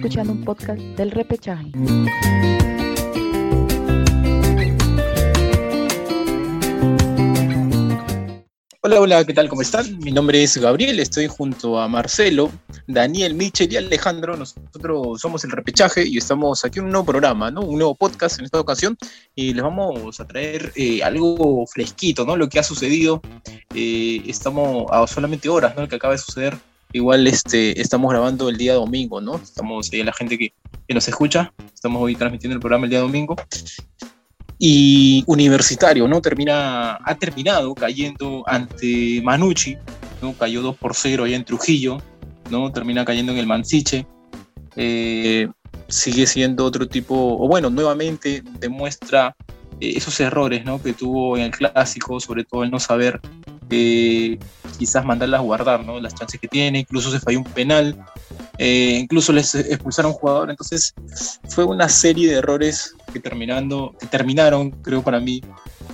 escuchando un podcast del repechaje. Hola, hola, ¿qué tal? ¿Cómo están? Mi nombre es Gabriel, estoy junto a Marcelo, Daniel, Michel y Alejandro. Nosotros somos el repechaje y estamos aquí en un nuevo programa, ¿no? Un nuevo podcast en esta ocasión y les vamos a traer eh, algo fresquito, ¿no? Lo que ha sucedido. Eh, estamos a solamente horas, ¿no? Lo que acaba de suceder. Igual este, estamos grabando el día domingo, ¿no? Estamos ahí la gente que, que nos escucha. Estamos hoy transmitiendo el programa el día domingo y Universitario, ¿no? Termina, ha terminado cayendo ante Manucci, ¿no? Cayó 2 por 0 allá en Trujillo, ¿no? Termina cayendo en el Mansiche. Eh, sigue siendo otro tipo, o bueno, nuevamente demuestra eh, esos errores, ¿no? Que tuvo en el clásico, sobre todo el no saber eh, quizás mandarlas a guardar, ¿no? Las chances que tiene, incluso se falló un penal, incluso les expulsaron a un jugador, entonces fue una serie de errores que, terminando, que terminaron, creo para mí,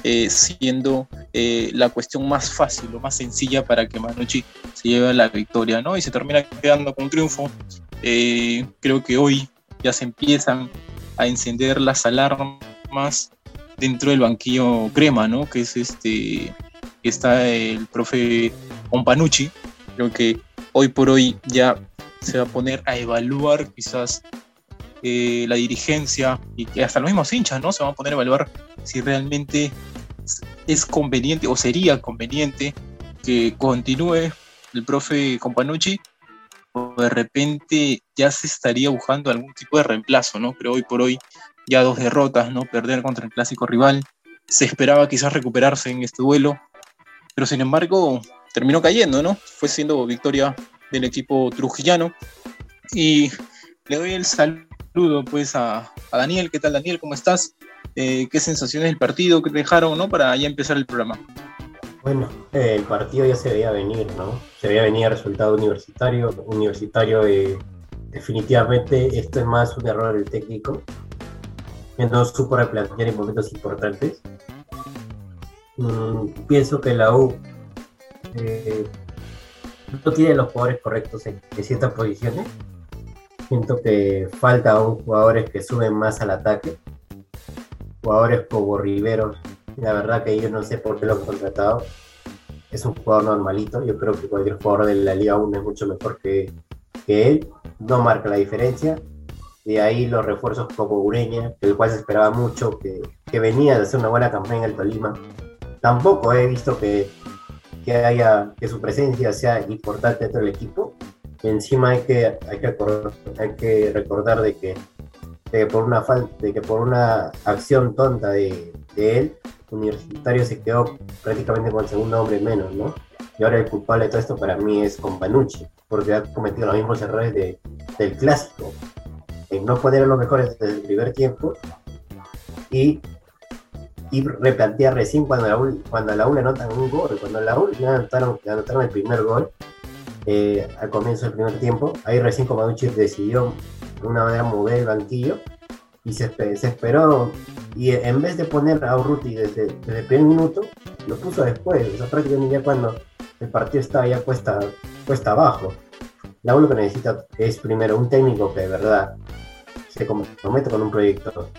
eh, siendo eh, la cuestión más fácil o más sencilla para que Manucci se lleve la victoria, ¿no? Y se termina quedando con un triunfo. Eh, creo que hoy ya se empiezan a encender las alarmas dentro del banquillo crema, ¿no? Que es este, está el profe Panucci. Creo que hoy por hoy ya se va a poner a evaluar quizás la dirigencia y que hasta los mismos hinchas, ¿no? Se van a poner a evaluar si realmente es conveniente o sería conveniente que continúe el profe Companucci o de repente ya se estaría buscando algún tipo de reemplazo, ¿no? Pero hoy por hoy ya dos derrotas, ¿no? Perder contra el clásico rival. Se esperaba quizás recuperarse en este duelo, pero sin embargo terminó cayendo, ¿no? Fue siendo victoria del equipo trujillano. Y le doy el saludo pues a, Daniel. ¿Qué tal Daniel? ¿Cómo estás? Eh, ¿Qué sensaciones del partido que dejaron ¿no? para ya empezar el programa? Bueno, el partido ya se veía venir, ¿no? Se veía venir el resultado universitario. Universitario, eh, definitivamente, esto es más un error del técnico, que no supo replantear en momentos importantes. Pienso que la U eh, no tiene los jugadores correctos en ciertas posiciones Siento que falta aún jugadores que suben más al ataque. Jugadores como Riveros. La verdad que yo no sé por qué lo han contratado. Es un jugador normalito. Yo creo que cualquier jugador de la Liga 1 es mucho mejor que, él. No marca la diferencia. De ahí los refuerzos como Ureña, el cual se esperaba mucho, que, que venía de hacer una buena campaña en el Tolima. Tampoco he visto que, que, haya, que su presencia sea importante dentro del equipo encima hay que, hay que, recordar, hay que recordar de que, por una falta, de que por una acción tonta de, de, él, Universitario se quedó prácticamente con el segundo hombre menos, ¿no? Y ahora el culpable de todo esto para mí es Companucci, porque ha cometido los mismos errores de, del clásico. no poner los mejores desde el primer tiempo y, y replantear recién cuando la, cuando la U anotan un gol, cuando la U anotaron, anotaron el primer gol, eh, al comienzo del primer tiempo. Ahí recién Comanducci decidió de una manera mover el banquillo y se, esperó. Y en vez de poner a Urruti desde, desde, el primer minuto, lo puso después. O sea, prácticamente ya cuando el partido estaba ya puesta, puesta abajo. La única que necesita es primero un técnico que de verdad se comprometa con un proyecto,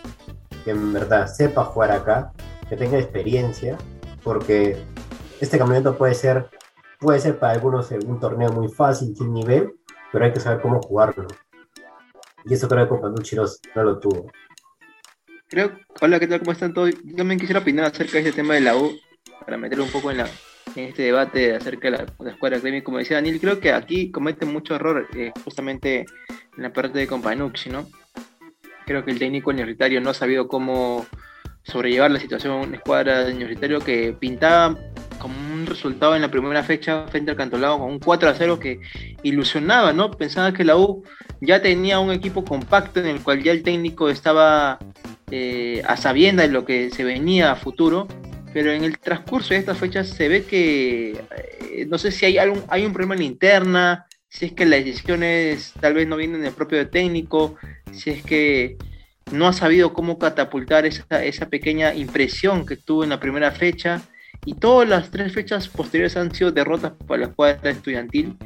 que en verdad sepa jugar acá, que tenga experiencia, porque este campeonato puede ser puede ser para algunos un torneo muy fácil, sin nivel, pero hay que saber cómo jugarlo. Y eso creo que Companucci no, no lo tuvo. Creo, hola, ¿qué tal? ¿Cómo están todos? Yo también quisiera opinar acerca de este tema de la U, para meterlo un poco en, la, en este debate acerca de la, la escuadra académica. Como decía Daniel, creo que aquí comete mucho error eh, justamente en la parte de Companucci, ¿no? Creo que el técnico universitario no ha sabido cómo sobrellevar la situación en una escuadra de universitario que pintaba como un resultado en la primera fecha frente al Cantolao con un 4 a 0 que ilusionaba, ¿no? Pensaba que la U ya tenía un equipo compacto en el cual ya el técnico estaba eh, a sabienda de lo que se venía a futuro, pero en el transcurso de estas fechas se ve que eh, no sé si hay, algún, hay un problema en la interna, si es que las decisiones tal vez no vienen del propio técnico, si es que no ha sabido cómo catapultar esa, esa pequeña impresión que tuvo en la primera fecha y todas las tres fechas posteriores han sido derrotas para la escuadra estudiantil.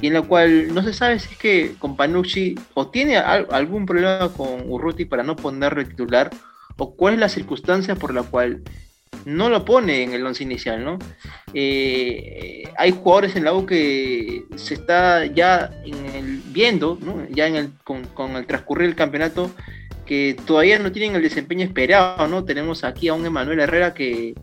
y en la cual no se sabe si es que con Panucci o tiene algún problema con Urruti para no ponerlo titular o cuál es la circunstancia por la cual no lo pone en el once inicial, ¿no? Eh, hay jugadores en la U que se está ya viendo, ¿no? Ya en el, con, el transcurrir del campeonato, que todavía no tienen el desempeño esperado, ¿no? Tenemos aquí a un Emanuel Herrera que,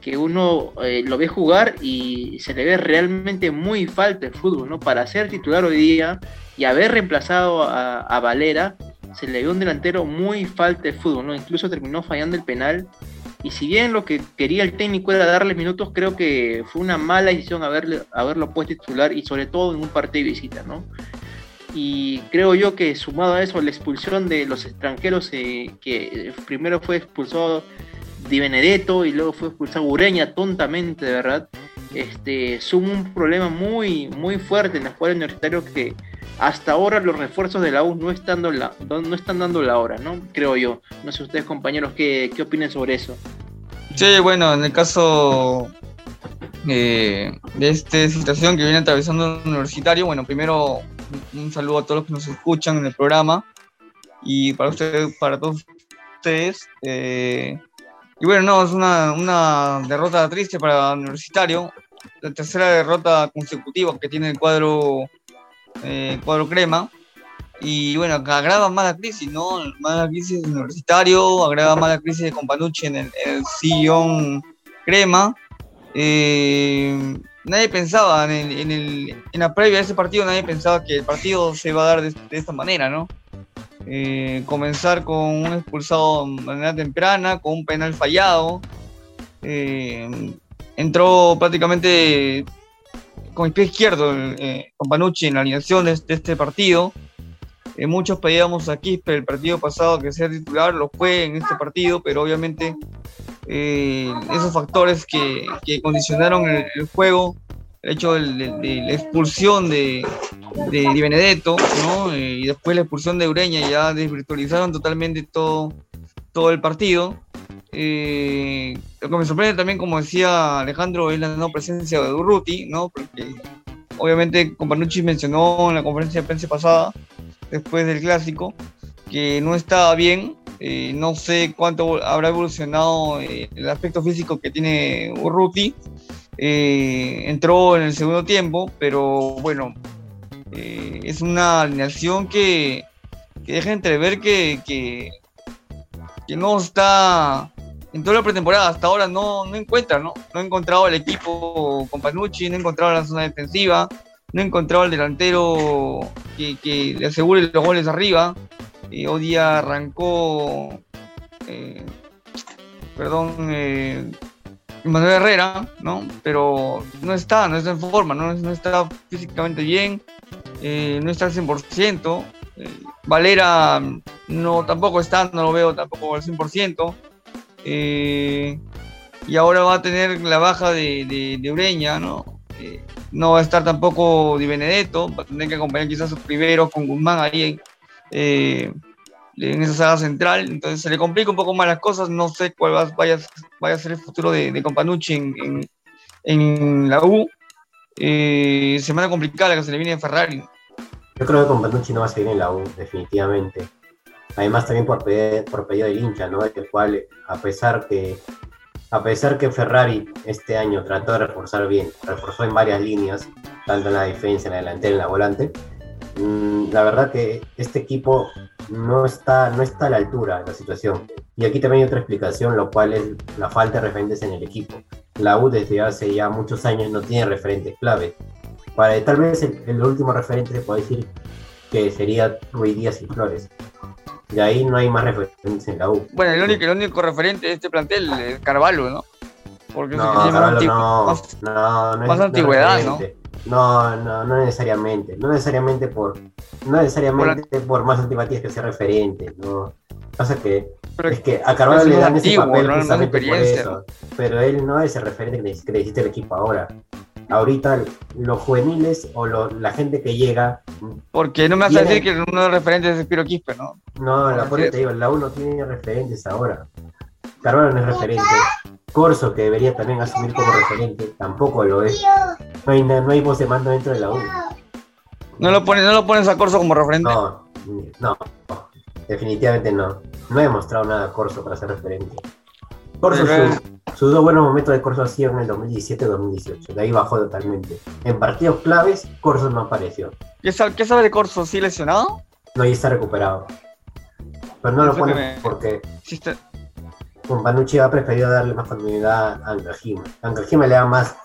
que uno eh, lo ve jugar y se le ve realmente muy falta el fútbol, ¿no? Para ser titular hoy día y haber reemplazado a, a Valera, se le ve un delantero muy falta de fútbol, ¿no? Incluso terminó fallando el penal y si bien lo que quería el técnico era darle minutos, creo que fue una mala decisión haberle, haberlo puesto titular y sobre todo en un partido de visita, ¿no? Y creo yo que sumado a eso, la expulsión de los extranjeros, eh, que primero fue expulsado Di Benedetto y luego fue expulsado Ureña tontamente, de verdad, este, suma un problema muy, muy fuerte en la escuela universitaria que hasta ahora los refuerzos de la U no están, dando la, no están dando la hora, ¿no? Creo yo. No sé ustedes, compañeros, qué, qué opinan sobre eso. Sí, bueno, en el caso eh, de esta situación que viene atravesando el universitario, bueno, primero un saludo a todos los que nos escuchan en el programa y para ustedes, para todos ustedes. Eh, y bueno, no, es una, una derrota triste para el universitario, la tercera derrota consecutiva que tiene el cuadro eh, cuadro crema. Y bueno, agrava más la crisis, ¿no? Más la crisis universitario, agrava más la crisis de Companucci en el, sillón crema. Eh, nadie pensaba en, el, en, la previa de ese partido, nadie pensaba que el partido se iba a dar de, esta manera, ¿no? Eh, comenzar con un expulsado de manera temprana, con un penal fallado. entró prácticamente con el pie izquierdo eh, con Panucci en la alineación de, este partido. Eh, muchos pedíamos a Quispe el partido pasado que sea titular, lo fue en este partido, pero obviamente eh, esos factores que, que condicionaron el, juego, el hecho de, la expulsión de, de, Benedetto, ¿no? y después la expulsión de Ureña, ya desvirtualizaron totalmente todo, todo el partido. Eh, lo que me sorprende también, como decía Alejandro, es la no presencia de Durruti, ¿no? Porque obviamente Companucci mencionó en la conferencia de prensa pasada, después del clásico, que no estaba bien. Eh, no sé cuánto habrá evolucionado eh, el aspecto físico que tiene Urruti. entró en el segundo tiempo, pero bueno, es una alineación que, que deja entrever que, que, que no está en toda la pretemporada hasta ahora no, no encuentra, ¿no? No ha encontrado el equipo con Panucci, no ha encontrado la zona defensiva, no ha encontrado el delantero que, le asegure los goles arriba. Eh, hoy día arrancó, eh, perdón, eh, Manuel Herrera, ¿no? Pero no está, no está en forma, no, no está físicamente bien, eh, no está al 100%. Valera no tampoco está, no lo veo tampoco al 100%. Eh, y ahora va a tener la baja de, de, Ureña, ¿no? Eh, no va a estar tampoco Di Benedetto, va a tener que acompañar quizás sus primeros con Guzmán ahí eh, en esa saga central, entonces se le complica un poco más las cosas, no sé cuál vaya, vaya a ser el futuro de, de Companucci en, en, la U. semana complicada que se le viene a Ferrari. Yo creo que Companucci no va a seguir en la U, definitivamente. Además también por pedido, por pedido del hincha, ¿no? El cual, a pesar que a pesar que Ferrari este año trató de reforzar bien, reforzó en varias líneas, tanto en la defensa, en la delantera, en la volante, mm, la verdad que este equipo no está, no está a la altura de la situación. Y aquí también hay otra explicación, lo cual es la falta de referentes en el equipo. La U desde hace ya muchos años no tiene referentes clave. Para, tal vez el, último referente se puede decir que sería Ruiz Díaz y Flores. De ahí no hay más referentes en la U. Bueno, el único, el único referente de este plantel es Carvalho, ¿no? Porque no, Carvalho no, más, no, no, más antigüedad, ¿no? No, no, no necesariamente. No necesariamente por, no necesariamente por, más antipatías que sea referente, ¿no? Pasa que es que a Carvalho le dan ese papel no, justamente por eso. Pero él no es el referente que necesita el equipo ahora ahorita los juveniles o la gente que llega. Porque no me vas a decir que uno de los referentes es Piro Quispe, ¿no? No, la por te digo, la U no tiene referentes ahora. Carvalho no es referente. Corso, que debería también asumir como referente, tampoco lo es. No hay, no hay voz de mando dentro de la U. No lo pones, no lo pones a Corso como referente. No, no, definitivamente no. No he mostrado nada a Corso para ser referente. Corso, Pero- su- sus dos buenos momentos de Corso han sido en el 2017-2018. De ahí bajó totalmente. En partidos claves, Corso no apareció. ¿Qué sabe, qué sabe de Corso? ¿Sí lesionado? No, y está recuperado. Pero no lo pone me- porque Sí está- Companucci ha preferido darle más continuidad a Angajima. Angajima le da más,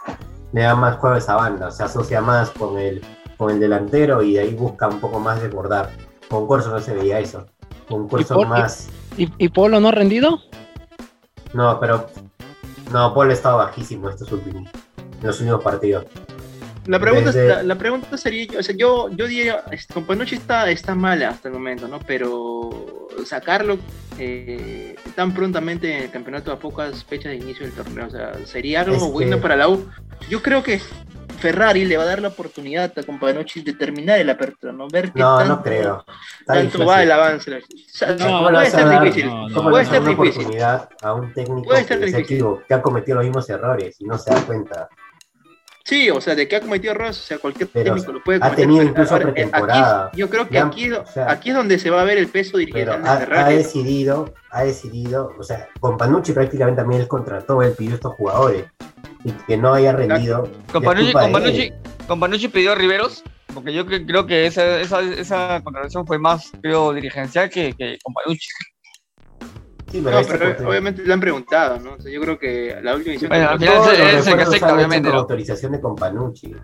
le da más juego a esa banda, se asocia más con el, con el delantero y de ahí busca un poco más desbordar. Con Corso no se veía eso. Con Corso por- más. ¿Y, y Polo no ha rendido? No, pero. No, Paul ha estado bajísimo estos últimos. En los últimos partidos. La pregunta, Desde- la, la pregunta sería, o sea, yo, yo diría, este, Companucci está, está mala hasta el momento, ¿no? Pero sacarlo eh, tan prontamente en el campeonato a pocas fechas de inicio del torneo, o sea, sería algo bueno para la U. Yo creo que Ferrari le va a dar la oportunidad a Companucci de terminar el apertura, ¿no? Ver qué No, tanto, no creo. Está tanto difícil. va el avance. O sea, No, ¿Cómo le puede ser difícil. no, no. ¿Cómo le Puede ser difícil. oportunidad a un técnico Puede ser difícil. que ha cometido los mismos errores y no se da cuenta? Sí, o sea, de que ha cometido errores, o sea, cualquier Pero técnico lo puede ha cometer. tenido pero incluso ahora, eh, pretemporada. aquí- yo creo que aquí, o sea, aquí es donde se va a ver el peso Pero dirigencial de ha, ha Ferrari. decidido, ha decidido, o sea, con Panucci prácticamente también él contrató, él pidió estos jugadores y que no haya rendido. Con es Panucci, culpa con de Panucci- él. con Panucci pidió a Riveros, porque yo cre- creo que esa, esa, esa contratación fue más, creo, dirigencial que, que con Panucci. Sí, pero No, pero obviamente le han preguntado, ¿no? O sea, yo creo que la última edición Bueno, al final es- el que acepta, obviamente, con ¿no? autorización de Companucci.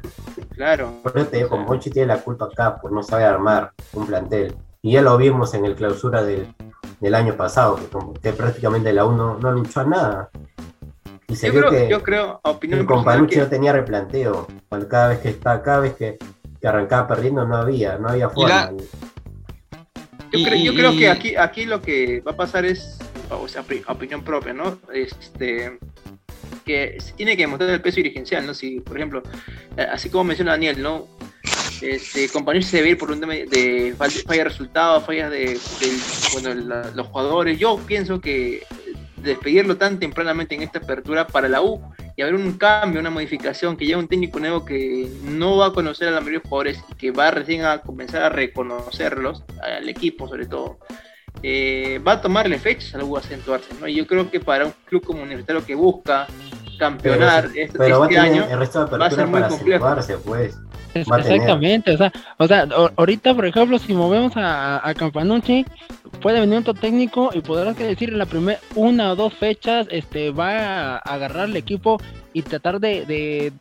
claro. Por eso te digo, Companucci tiene la culpa acá por no saber armar un plantel. Y ya lo vimos en el clausura del, del año pasado, que, como- que prácticamente la U no, no luchó a nada. Y se Yo creo, que yo creo, a opinión el con Panucci que- no tenía replanteo. Cuando cada vez que está, cada vez que, que arrancaba perdiendo no había, no había forma. la- yo, Y- creo, yo y- creo que aquí, aquí lo que va a pasar es, o sea, opinión propia, ¿no? Este, que se tiene que demostrar el peso dirigencial, ¿no? Si, por ejemplo, eh, así como menciona Daniel, ¿no? Este, compañeros se debe ir por un tema de fall- falla de resultados, fallas de, bueno, la- los jugadores. Yo pienso que despedirlo tan tempranamente en esta apertura para la U y haber un cambio, una modificación, que lleva un técnico nuevo que no va a conocer a la mayoría de jugadores y que va recién a comenzar a reconocerlos, al equipo sobre todo, eh, va a tomarle fechas a la U a acentuarse, ¿no? Y yo creo que para un club como Universitario que busca campeonar este, este año, el resto de va a ser muy complejo. pues. Exactamente, o sea, o sea, ahorita, por ejemplo, si movemos a, a Campanucci, puede venir otro técnico y podrás decir en la primera una o dos fechas, este, va a agarrar el equipo y tratar de,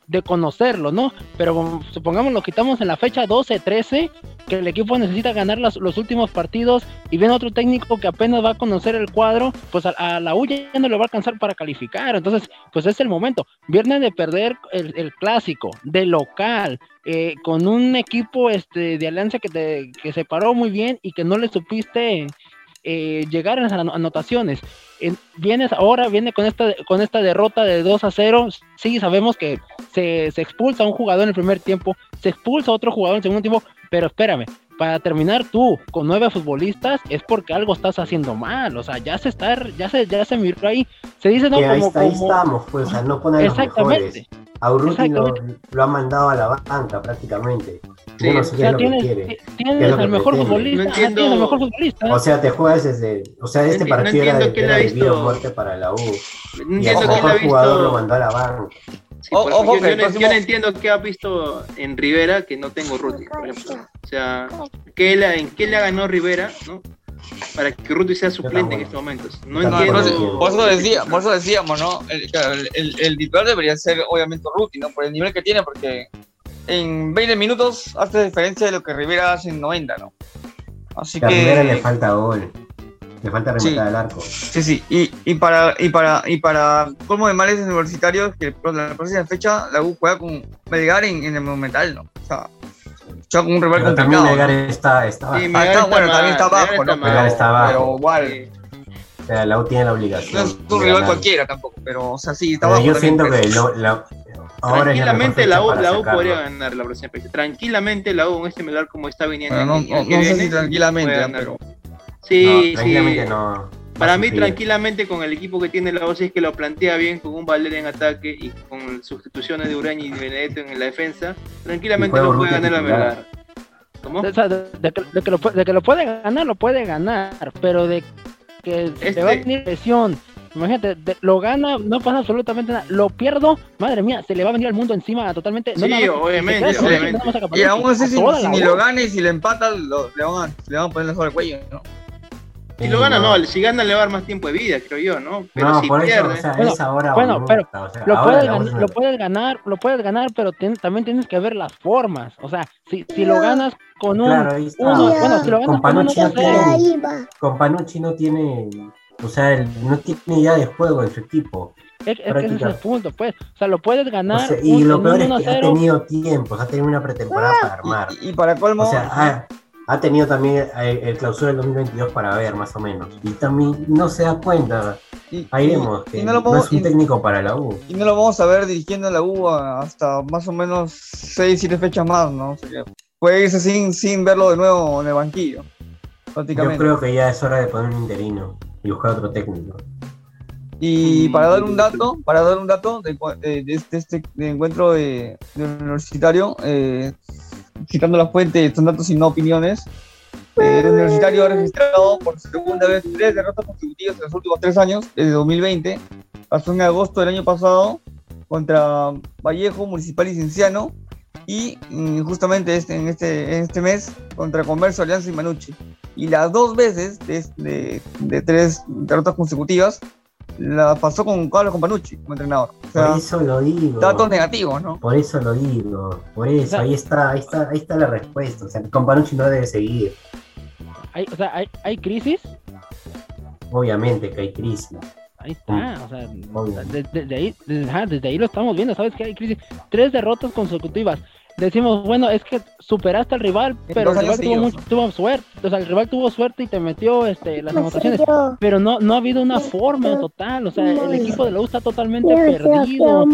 de, conocerlo, ¿no? Pero supongamos lo quitamos en la fecha 12, 13, que el equipo necesita ganar las- los últimos partidos y viene otro técnico que apenas va a conocer el cuadro, pues a, a la U ya no le va a alcanzar para calificar. Entonces, pues es el momento. Viernes de perder el, el clásico, de local, eh, con un equipo este, de alianza que, te, que se paró muy bien y que no le supiste eh, llegar a las ano- anotaciones. En- vienes ahora, viene con esta, con esta derrota de 2 a 0. Sí, sabemos que se, se expulsa un jugador en el primer tiempo, se expulsa otro jugador en el segundo tiempo, pero espérame, para terminar tú con nueve futbolistas es porque algo estás haciendo mal. O sea, ya se está, ya se, ya se miró ahí. Se dice, no, Que ahí, como, estamos, pues, a no poner los mejores. A Urruti lo, lo ha mandado a la banca prácticamente. Sí, Yo no O sea, es lo que tienes, quiere. ti- ¿Qué es tienes lo que al mejor futbolista, No ajá, tienes al entiendo- mejor futbolista. O sea, te juegas desde. O sea, este No partido era de, era ha de visto- vida o muerte para la U. no Y el mejor jugador lo mandó a la banca. Sí, yo, no, próximo- yo no entiendo qué ha visto en Rivera que no tengo Ruti, por ejemplo. O sea, ¿qué le- ¿en qué le ha ganado Rivera ¿no? para que Ruti sea suplente en estos momentos? No Yo por, entiendo. por eso decía, por eso decíamos, ¿no? El, claro, el, el- el titular debería ser obviamente Ruti, ¿no? Por el nivel que tiene, porque en 20 minutos hace diferencia de lo que Rivera hace en 90, ¿no? Así Que a Rivera le falta gol. Le falta rematar Sí. al arco. sí, sí, y, y para y para y para colmo de males universitarios que la próxima fecha la U juega con Melgar en, en el Monumental, ¿no? O sea, juega con un rival Pero también complicado. Melgar ¿no? está, está bajo. Sí, Melgar está, está bueno, también está Melgar ¿no? está Melgar está abajo. Pero igual, Sí. O sea, la U tiene la no obligación. es un rival ganar. cualquiera tampoco, pero o sea, sí, está Pero abajo. yo también, siento pero- que lo- la- ahora Tranquilamente la U, la U podría ganar la próxima fecha. Tranquilamente la U en este Melgar como está viniendo. Bueno, no, no, sé si tranquilamente, ganar. pero Sí, No, sí. Para mí, sufrir. tranquilamente, con el equipo que tiene la U, si es que lo plantea bien, con un Valera en ataque y con sustituciones de Uraña y de Benedetto en la defensa, tranquilamente lo puede ganar la. Melgar. ¿Cómo? De, que, lo, de que lo puede ganar, lo puede ganar, pero de que este... va a venir presión Imagínate, lo gana, no pasa absolutamente nada. Lo pierdo, madre mía, se le va a venir al mundo encima totalmente. Sí, obviamente, obviamente. y aún así, si, ni lo gana y si le empata, lo, le, van a, le van a poner el cuello, ¿no? Si lo gana, no. si gana le va a dar más tiempo de vida, creo yo, ¿no? Pero no, si por pierde. Eso, o sea, bueno, es ahora bueno pero lo, puedes ganar, lo puedes ganar, lo puedes ganar, pero también tienes que ver las formas. O sea, si, si lo ganas con un claro, uno, bueno, si lo ganas con, con Panucci no tiene, con Panucci no tiene o sea, no tiene idea de juego en su equipo. Es, es que ese es el punto, pues. O sea, lo puedes ganar. y lo peor es que ha tenido tiempo, ha tenido una pretemporada para armar. Y, para colmo. O sea, ha, tenido también el, el, clausura del 2022 para ver, más o menos. Y también no se da cuenta. Ahí vemos que no, es un técnico para la U. Y no lo vamos a ver dirigiendo la U hasta más o menos 6, 7 fechas más, ¿no? O sea, puede irse sin, sin verlo de nuevo en el banquillo. Yo creo que ya es hora de poner un interino y buscar otro técnico. Y para dar un dato, para dar un dato de, este, este encuentro de, universitario, eh, citando la fuente, son datos y no opiniones, eh, el universitario ha registrado por segunda vez tres derrotas consecutivas en los últimos tres años, desde 2020, pasó en agosto del año pasado contra Vallejo, Municipal y Cienciano, y mm, justamente este, en, este, en este mes contra Converso, Alianza y Manucci. Y las dos veces de, de, tres derrotas consecutivas la pasó con Carlos Companucci como entrenador. por eso lo digo. Datos negativos, ¿no? Por eso lo digo. Por eso, ahí está, ahí está, ahí está la respuesta. O sea, Companucci no debe seguir. ¿Hay, o sea, ¿hay, ¿hay crisis? Obviamente que hay crisis. Ahí está, o sea, desde, ahí, desde, ahí lo estamos viendo, ¿sabes que hay crisis? Tres derrotas consecutivas. Decimos, bueno, es que superaste al rival, pero el rival tuvo, tuvo, suerte, o sea, el rival tuvo suerte y te metió este, las anotaciones, pero no, no ha habido una forma total, o sea, el equipo de la U está totalmente perdido.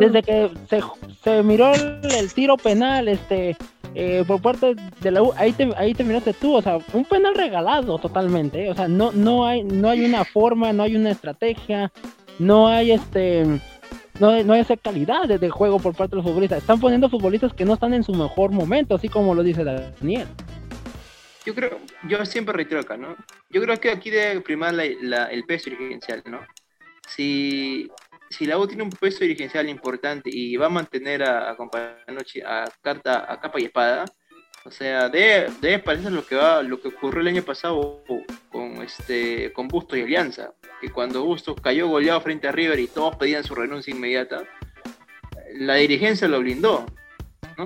Desde que se, se miró el tiro penal, este, eh, por parte de la U, ahí, te, ahí terminaste tú, o sea, un penal regalado totalmente, ¿eh? o sea, no, no, hay, no hay una forma, no hay una estrategia, no hay este, no, hay esa calidad de, juego por parte de los futbolistas, están poniendo futbolistas que no están en su mejor momento, así como lo dice Daniel. Yo creo, yo siempre reitero acá, ¿no? Yo creo que aquí debe primar el peso dirigencial, ¿no? Si si la U tiene un peso dirigencial importante y va a mantener a, a, a, carta, a capa y espada, o sea, debe, debe parecer lo que va, lo que ocurrió el año pasado con este con Bustos y Alianza, que cuando Bustos cayó goleado frente a River y todos pedían su renuncia inmediata, la dirigencia lo blindó, ¿no?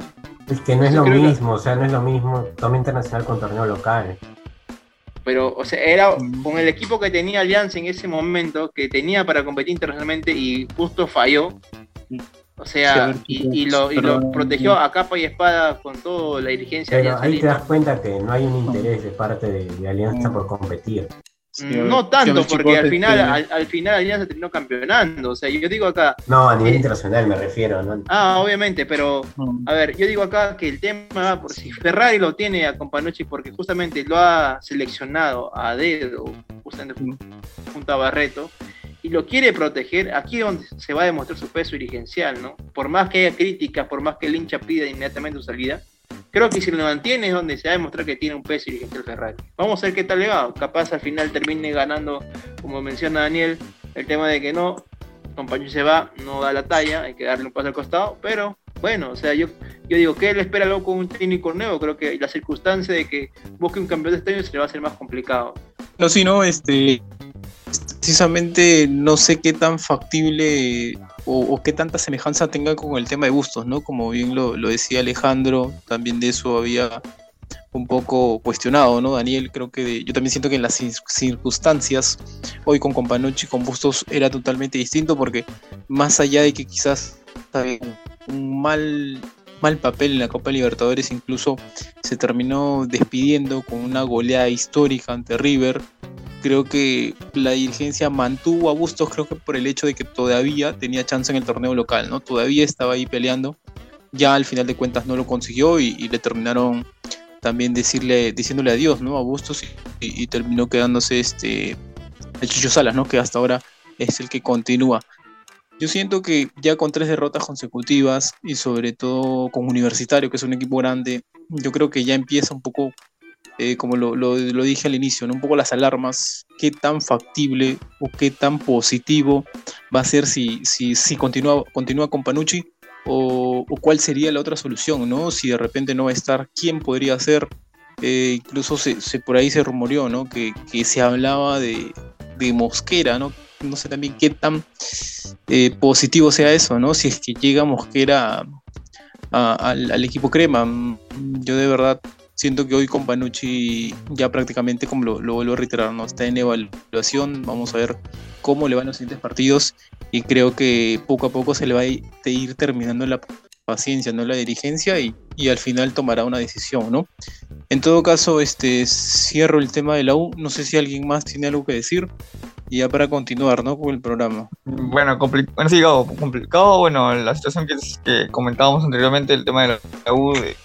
Es que no es lo mismo, o sea, no es lo mismo toma internacional con torneo local pero, o sea, era con el equipo que tenía Alianza en ese momento, que tenía para competir internacionalmente y justo falló. O sea, y, lo, y, lo, protegió a capa y espada con toda la dirigencia. Pero ahí te das cuenta que no hay un interés de parte de Alianza por competir. Mm, no tanto, porque al final, al, al, final Alianza terminó campeonando. O sea, yo digo acá. No, a nivel eh, internacional me refiero, ¿no? Ah, obviamente, pero a ver, yo digo acá que el tema, por si Ferrari lo tiene a Companucci porque justamente lo ha seleccionado a dedo, justamente junto a Barreto, y lo quiere proteger, aquí es donde se va a demostrar su peso dirigencial, ¿no? Por más que haya críticas, por más que el hincha pida inmediatamente su salida, creo que si lo mantiene es donde se va a demostrar que tiene un peso dirigente el Ferrari. Vamos a ver qué tal le va. Capaz al final termine ganando, como menciona Daniel, el tema de que no, compañero se va, no da la talla, hay que darle un paso al costado, pero bueno, o sea, yo, yo digo, ¿qué le espera luego con un técnico nuevo? Creo que la circunstancia de que busque un campeón de este año se le va a hacer más complicado. No, sí, no, este, precisamente no sé qué tan factible o, qué tanta semejanza tenga con el tema de Bustos, ¿no? Como bien lo, decía Alejandro, también de eso había un poco cuestionado, ¿no? Daniel, creo que yo también siento que en las circunstancias, hoy con Companucci, con Bustos, era totalmente distinto porque más allá de que quizás un mal, mal papel en la Copa Libertadores, incluso se terminó despidiendo con una goleada histórica ante River, creo que la dirigencia mantuvo a Bustos, creo que por el hecho de que todavía tenía chance en el torneo local, ¿no? Todavía estaba ahí peleando. Ya al final de cuentas no lo consiguió y, le terminaron también decirle, diciéndole adiós, ¿no? A Bustos y, terminó quedándose este el Chicho Salas, ¿no? Que hasta ahora es el que continúa. Yo siento que ya con tres derrotas consecutivas y sobre todo con Universitario, que es un equipo grande, yo creo que ya empieza un poco, eh, como lo, lo, dije al inicio, ¿no? un poco las alarmas, qué tan factible o qué tan positivo va a ser si, si, si continúa, continúa con Panucci o, cuál sería la otra solución, ¿no? Si de repente no va a estar, ¿quién podría ser? Eh, incluso se, por ahí se rumoreó, ¿no? Que, que se hablaba de, de Mosquera, ¿no? no sé también qué tan eh, positivo sea eso, ¿no? Si es que llega Mosquera a, al, al, equipo crema. Yo de verdad siento que hoy con Panucci ya prácticamente, como lo, vuelvo a reiterar, ¿no? está en evaluación. Vamos a ver cómo le van los siguientes partidos y creo que poco a poco se le va a ir terminando la paciencia, ¿no? La dirigencia y, y, al final tomará una decisión, ¿no? En todo caso, este, cierro el tema de la U. No sé si alguien más tiene algo que decir. Y ya para continuar, ¿no? Con el programa. Bueno, compli bueno sí, complicado. Bueno, la situación que, que, comentábamos anteriormente, el tema de la U, de,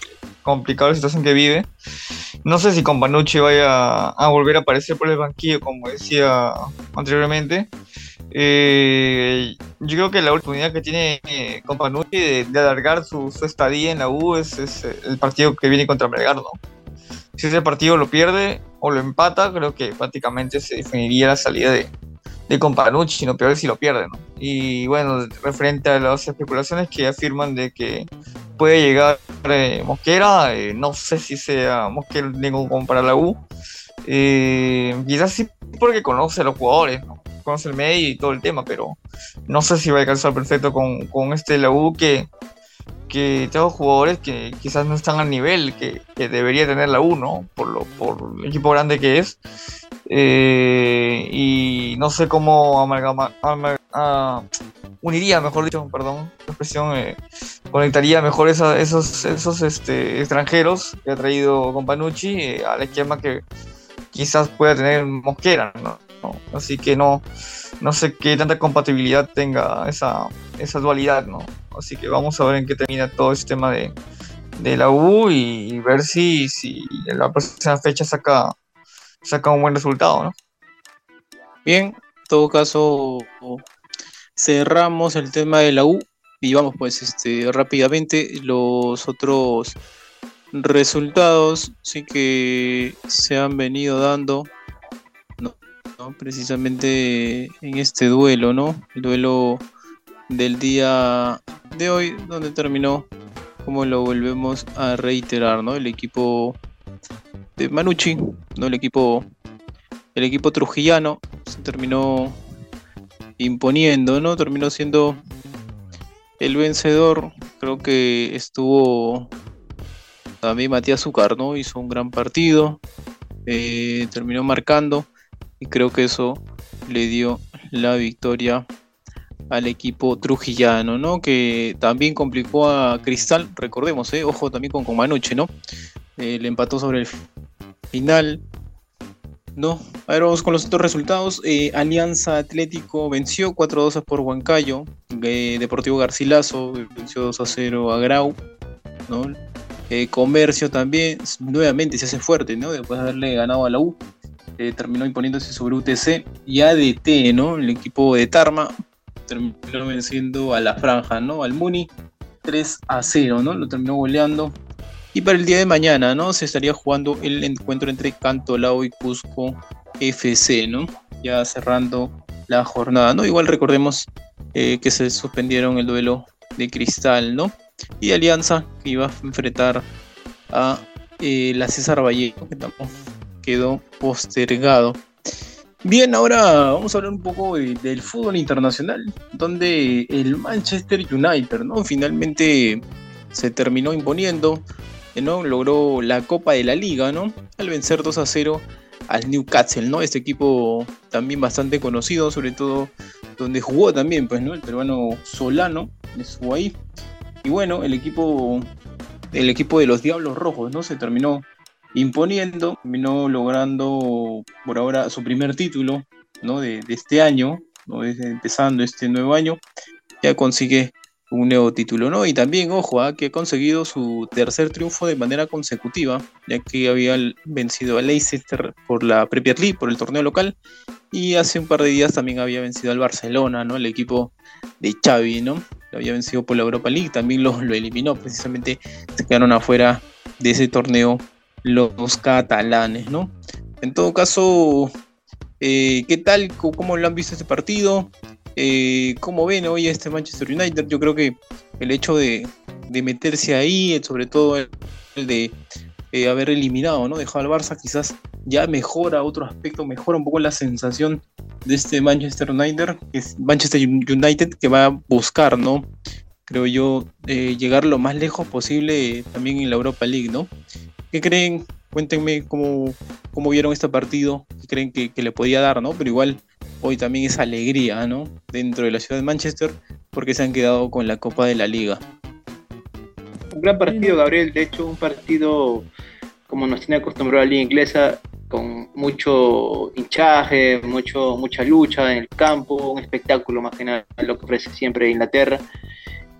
complicado la situación que vive. No sé si con Panucci vaya a volver a aparecer por el banquillo, como decía anteriormente. Eh, yo creo que la oportunidad que tiene eh, con Panucci de, alargar su, estadía en la U es, es, el partido que viene contra Melgar, ¿no? Si ese partido lo pierde o lo empata, creo que prácticamente se definiría la salida de, de Companucci, sino peor si lo pierde, ¿no? Y bueno, referente a las especulaciones que afirman de que puede llegar eh, Mosquera, eh, no sé si sea Mosquera ningún para la U. Eh, quizás sí porque conoce a los jugadores, ¿no? conoce el medio y todo el tema, pero no sé si va a alcanzar perfecto con, con este la U que que tengo jugadores que quizás no están al nivel que, debería tener la U, ¿no? Por, lo, por el equipo grande que es. Y no sé cómo amalgama, amal, uh, uniría, mejor dicho, perdón, la expresión, eh, conectaría mejor esa, esos, esos este, extranjeros que ha traído Companucci eh, al esquema que quizás pueda tener Mosquera, ¿no? Así que no, no sé qué tanta compatibilidad tenga esa, esa dualidad, ¿no? Así que vamos a ver en qué termina todo este tema de, de la U y, y, ver si, si en la próxima fecha saca, saca un buen resultado, ¿no? Bien, en todo caso cerramos el tema de la U y vamos pues este rápidamente los otros resultados sí que se han venido dando ¿no? precisamente en este duelo, ¿no? El duelo del día de hoy, donde terminó, como lo volvemos a reiterar, ¿no? El equipo de Manucci, ¿no? El equipo, el equipo trujillano se terminó imponiendo, ¿no? Terminó siendo el vencedor. Creo que estuvo también Matías Zucar, ¿no? Hizo un gran partido. Eh, terminó marcando y creo que eso le dio la victoria al equipo trujillano, ¿no? Que también complicó a Cristal, recordemos, ¿eh? ojo también con Comanuche, ¿no? Eh, le empató sobre el final, ¿no? A ver, vamos con los otros resultados. Eh, Alianza Atlético venció 4-2 por Huancayo. Eh, Deportivo Garcilaso venció 2-0 a Grau, ¿no? Comercio también, nuevamente se hace fuerte, ¿no? Después de haberle ganado a la U. Eh, terminó imponiéndose sobre UTC y ADT, ¿no? El equipo de Tarma terminó venciendo a la franja, ¿no? Al Muni 3 a 0, ¿no? Lo terminó goleando. Y para el día de mañana, ¿no? Se estaría jugando el encuentro entre Cantolao y Cusco FC, ¿no? Ya cerrando la jornada, ¿no? Igual recordemos eh, que se suspendieron el duelo de Cristal, ¿no? Y Alianza que iba a enfrentar a eh, la César Vallejo, que quedó postergado. Bien, ahora vamos a hablar un poco de, del fútbol internacional, donde el Manchester United, ¿no? Finalmente se terminó imponiendo, ¿no? Logró la Copa de la Liga, ¿no? Al vencer 2 a 0 al Newcastle, ¿no? Este equipo también bastante conocido, sobre todo donde jugó también, pues, ¿no? El peruano Solano estuvo ahí. Y bueno, el equipo, el equipo de los Diablos Rojos, ¿no? Se terminó imponiendo, terminó logrando por ahora su primer título ¿no? de, de este año, ¿no? Desde empezando este nuevo año, ya consigue un nuevo título, ¿no? Y también, ojo, ¿eh? que ha conseguido su tercer triunfo de manera consecutiva, ya que había vencido a Leicester por la Premier League, por el torneo local, Y hace un par de días también había vencido al Barcelona, ¿no? El equipo de Xavi, ¿no? Lo había vencido por la Europa League, también lo, lo eliminó, precisamente se quedaron afuera de ese torneo los catalanes, ¿no? En todo caso, eh, ¿qué tal? ¿Cómo lo han visto este partido? Eh, ¿Cómo ven hoy este Manchester United? Yo creo que el hecho de, meterse ahí, sobre todo el, de eh, haber eliminado, ¿no? Dejado al Barça, quizás ya mejora otro aspecto, mejora un poco la sensación de este Manchester United, que es Manchester United que va a buscar, ¿no? Creo yo, eh, llegar lo más lejos posible también en la Europa League, ¿no? ¿Qué creen? Cuéntenme cómo, cómo vieron este partido, qué creen que, que le podía dar, ¿no? Pero igual hoy también es alegría, ¿no? Dentro de la ciudad de Manchester, porque se han quedado con la Copa de la Liga. Un gran partido, Gabriel. De hecho, un partido como nos tiene acostumbrado la liga inglesa, con mucho hinchaje, mucho, mucha lucha en el campo, un espectáculo más que nada, lo que ofrece siempre Inglaterra.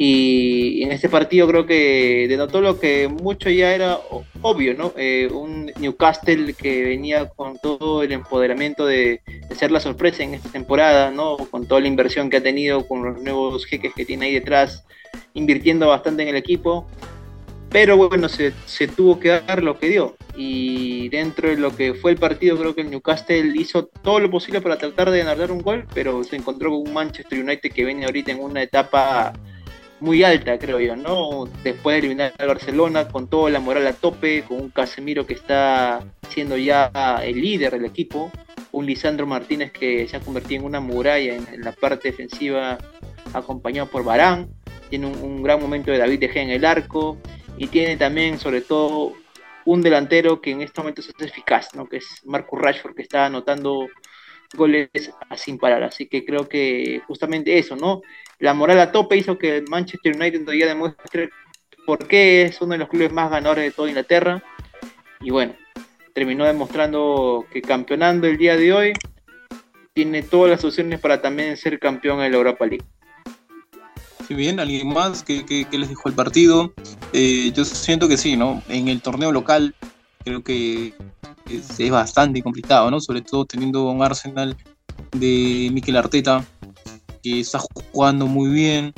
Y en este partido creo que denotó lo que mucho ya era obvio, ¿no? Eh, un Newcastle que venía con todo el empoderamiento de, ser la sorpresa en esta temporada, ¿no? Con toda la inversión que ha tenido, con los nuevos jeques que tiene ahí detrás, invirtiendo bastante en el equipo. Pero bueno, se, tuvo que dar lo que dio. Y dentro de lo que fue el partido, creo que el Newcastle hizo todo lo posible para tratar de ganar un gol, pero se encontró con un Manchester United que viene ahorita en una etapa muy alta, creo yo, ¿no? Después de eliminar al Barcelona, con toda la moral a tope, con un Casemiro que está siendo ya el líder del equipo, un Lisandro Martínez que se ha convertido en una muralla en, la parte defensiva, acompañado por Barán, tiene un, gran momento de David De Gea en el arco, y tiene también, sobre todo, un delantero que en este momento es eficaz, ¿no? Que es Marcus Rashford, que está anotando goles sin parar. Así que creo que justamente eso, ¿no? La moral a tope hizo que el Manchester United todavía demuestre por qué es uno de los clubes más ganadores de toda Inglaterra. Y bueno, terminó demostrando que campeonando el día de hoy tiene todas las opciones para también ser campeón en la Europa League. Sí, bien, ¿alguien más que, les dijo el partido? Eh, yo siento que sí, ¿no? En el torneo local creo que es, bastante complicado, ¿no? Sobre todo teniendo un Arsenal de Mikel Arteta que está jugando muy bien,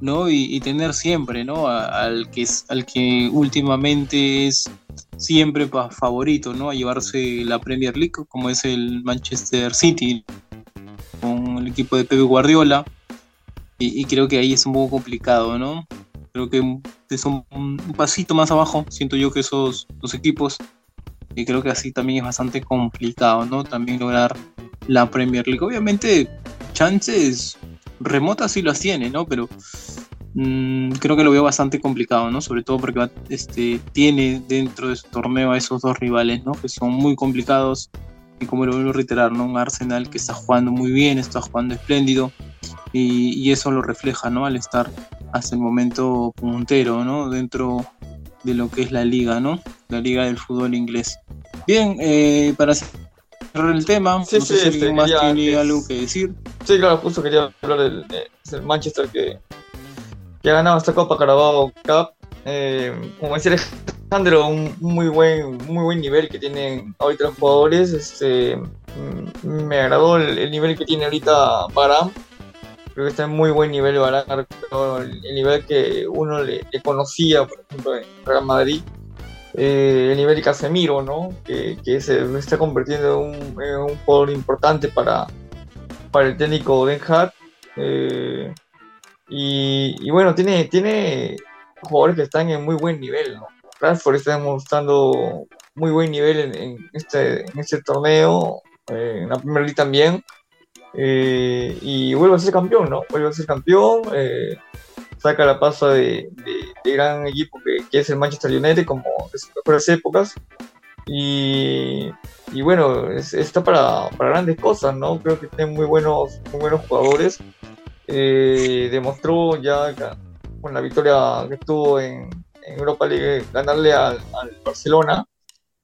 ¿no? Y, tener siempre, ¿no? al, que es, al que últimamente es siempre favorito, ¿no? A llevarse la Premier League, como es el Manchester City, con el equipo de Pepe Guardiola. Y, creo que ahí es un poco complicado, ¿no? Creo que es un, un pasito más abajo, siento yo que esos dos equipos y creo que así también es bastante complicado, ¿no? También lograr la Premier League. Obviamente, chances remotas sí las tiene, ¿no? Pero mm, creo que lo veo bastante complicado, ¿no? Sobre todo porque este, tiene dentro de su torneo a esos dos rivales, ¿no? Que son muy complicados. Y como lo vuelvo a reiterar, ¿no? Un Arsenal que está jugando muy bien, está jugando espléndido. Y, eso lo refleja, ¿no? Al estar hasta el momento puntero, ¿no? Dentro de lo que es la liga, ¿no? La liga del fútbol inglés. Bien, eh, para cerrar el tema, sí, no sé si este, más tiene algo que decir. Sí, claro, justo quería hablar del, Manchester que, que ha ganado esta Copa Carabao Cup. Eh, como decía Alejandro, un muy buen, muy buen nivel que tienen ahorita los jugadores. Este, mm, me agradó el, nivel que tiene ahorita Barán creo que está en muy buen nivel Barán, el nivel que uno le, conocía, por ejemplo, en Real Madrid, eh, el nivel de Casemiro, ¿no? Que, se está convirtiendo en un, jugador importante para, para el técnico Den Hart. Eh, y, bueno, tiene, tiene jugadores que están en muy buen nivel, ¿no? Rashford está demostrando muy buen nivel en, este, en este torneo, eh, en la Premier League también. Eh, y vuelve a ser campeón, ¿no? Vuelve a ser campeón, eh, saca la pasa de, gran equipo que, es el Manchester United, como en sus mejores épocas. Y, y bueno, está para, para, grandes cosas, ¿no? Creo que tiene muy buenos, muy buenos jugadores. Eh, demostró ya con la victoria que tuvo en, en Europa League ganarle al Barcelona